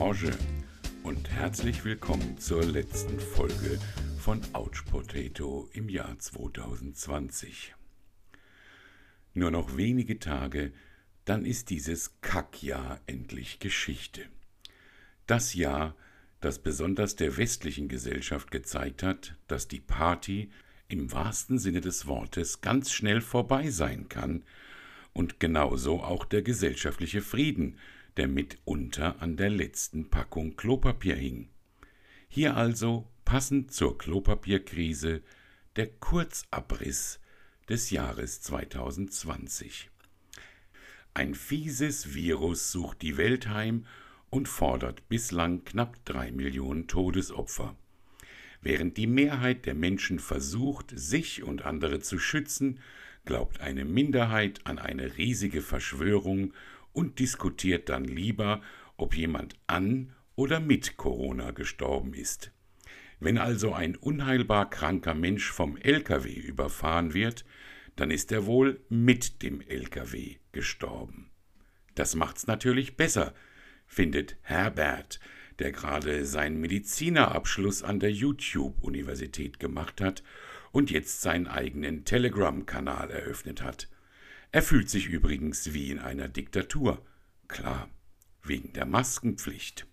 Orange und herzlich willkommen zur letzten Folge von Ouch Potato im Jahr 2020. Nur noch wenige Tage, dann ist dieses Kackjahr endlich Geschichte. Das Jahr, das besonders der westlichen Gesellschaft gezeigt hat, dass die Party im wahrsten Sinne des Wortes ganz schnell vorbei sein kann und genauso auch der gesellschaftliche Frieden, der mitunter an der letzten Packung Klopapier hing. Hier also, passend zur Klopapierkrise, der Kurzabriss des Jahres 2020. Ein fieses Virus sucht die Welt heim und fordert bislang knapp drei Millionen Todesopfer. Während die Mehrheit der Menschen versucht, sich und andere zu schützen, glaubt eine Minderheit an eine riesige Verschwörung und diskutiert dann lieber, ob jemand an oder mit Corona gestorben ist. Wenn also ein unheilbar kranker Mensch vom LKW überfahren wird, dann ist er wohl mit dem LKW gestorben. Das macht's natürlich besser, findet Herbert, der gerade seinen Medizinerabschluss an der YouTube-Universität gemacht hat und jetzt seinen eigenen Telegram-Kanal eröffnet hat. Er fühlt sich übrigens wie in einer Diktatur. Klar, wegen der Maskenpflicht.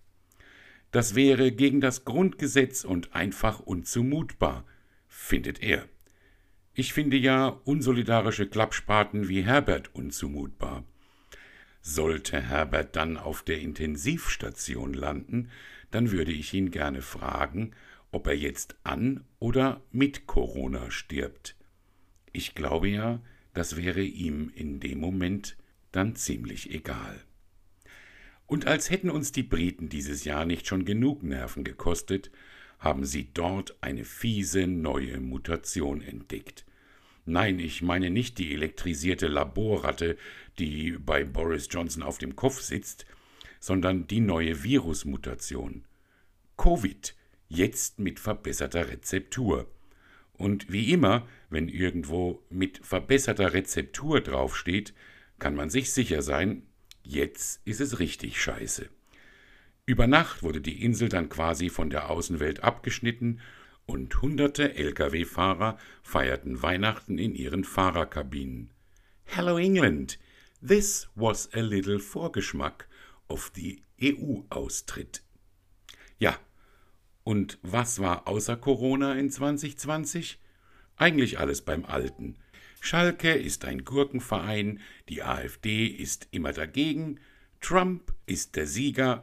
Das wäre gegen das Grundgesetz und einfach unzumutbar, findet er. Ich finde ja unsolidarische Klappspaten wie Herbert unzumutbar. Sollte Herbert dann auf der Intensivstation landen, dann würde ich ihn gerne fragen, ob er jetzt an oder mit Corona stirbt. Ich glaube ja, das wäre ihm in dem Moment dann ziemlich egal. Und als hätten uns die Briten dieses Jahr nicht schon genug Nerven gekostet, haben sie dort eine fiese neue Mutation entdeckt. Nein, ich meine nicht die elektrisierte Laborratte, die bei Boris Johnson auf dem Kopf sitzt, sondern die neue Virusmutation. Covid, jetzt mit verbesserter Rezeptur. Und wie immer, wenn irgendwo mit verbesserter Rezeptur draufsteht, kann man sich sicher sein, jetzt ist es richtig scheiße. Über Nacht wurde die Insel dann quasi von der Außenwelt abgeschnitten und hunderte Lkw-Fahrer feierten Weihnachten in ihren Fahrerkabinen. Hello England! This was a little Vorgeschmack of the EU-Austritt. Ja, und was war außer Corona in 2020? Eigentlich alles beim Alten. Schalke ist ein Gurkenverein, die AfD ist immer dagegen, Trump ist der Sieger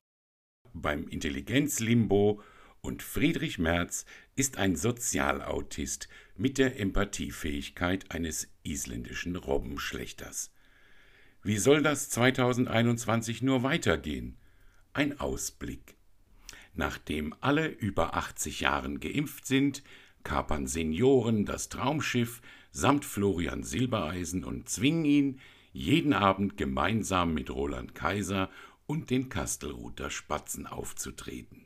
beim Intelligenzlimbo und Friedrich Merz ist ein Sozialautist mit der Empathiefähigkeit eines isländischen Robbenschlechters. Wie soll das 2021 nur weitergehen? Ein Ausblick. Nachdem alle über 80 Jahren geimpft sind, kapern Senioren das Traumschiff samt Florian Silbereisen und zwingen ihn, jeden Abend gemeinsam mit Roland Kaiser und den Kastelruther Spatzen aufzutreten.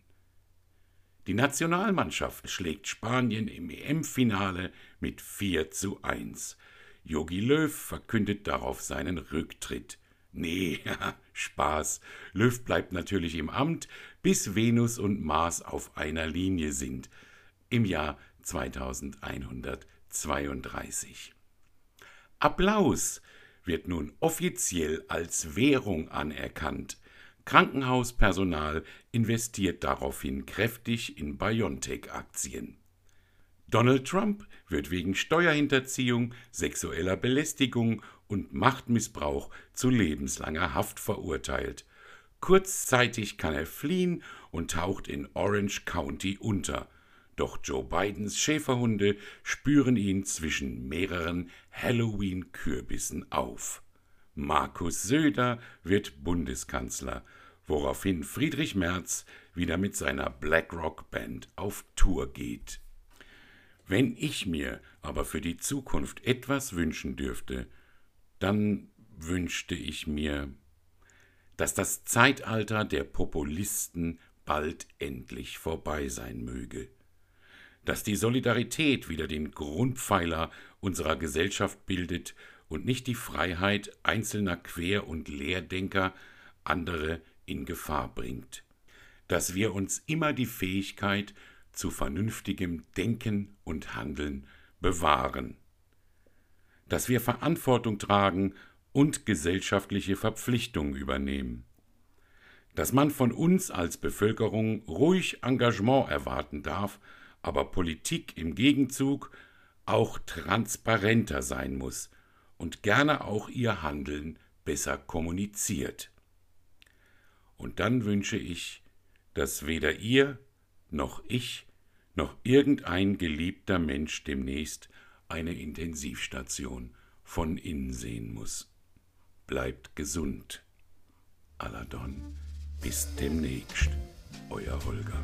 Die Nationalmannschaft schlägt Spanien im EM-Finale mit 4 zu 1. Jogi Löw verkündet darauf seinen Rücktritt. Nee, Spaß. Löw bleibt natürlich im Amt, bis Venus und Mars auf einer Linie sind. Im Jahr 2132. Applaus wird nun offiziell als Währung anerkannt. Krankenhauspersonal investiert daraufhin kräftig in BioNTech-Aktien. Donald Trump wird wegen Steuerhinterziehung, sexueller Belästigung und Machtmissbrauch zu lebenslanger Haft verurteilt. Kurzzeitig kann er fliehen und taucht in Orange County unter. Doch Joe Bidens Schäferhunde spüren ihn zwischen mehreren Halloween-Kürbissen auf. Markus Söder wird Bundeskanzler woraufhin Friedrich Merz wieder mit seiner BlackRock Band auf Tour geht. Wenn ich mir aber für die Zukunft etwas wünschen dürfte, dann wünschte ich mir, dass das Zeitalter der Populisten bald endlich vorbei sein möge, dass die Solidarität wieder den Grundpfeiler unserer Gesellschaft bildet und nicht die Freiheit einzelner Quer- und Leerdenker andere in Gefahr bringt. dass wir uns immer die Fähigkeit zu vernünftigem Denken und Handeln bewahren, dass wir Verantwortung tragen und gesellschaftliche Verpflichtungen übernehmen, dass man von uns als Bevölkerung ruhig Engagement erwarten darf, aber Politik im Gegenzug auch transparenter sein muss und gerne auch ihr Handeln besser kommuniziert. Und dann wünsche ich, dass weder ihr noch ich noch irgendein geliebter Mensch demnächst eine Intensivstation von innen sehen muss. Bleibt gesund. Aladon, bis demnächst, euer Holger.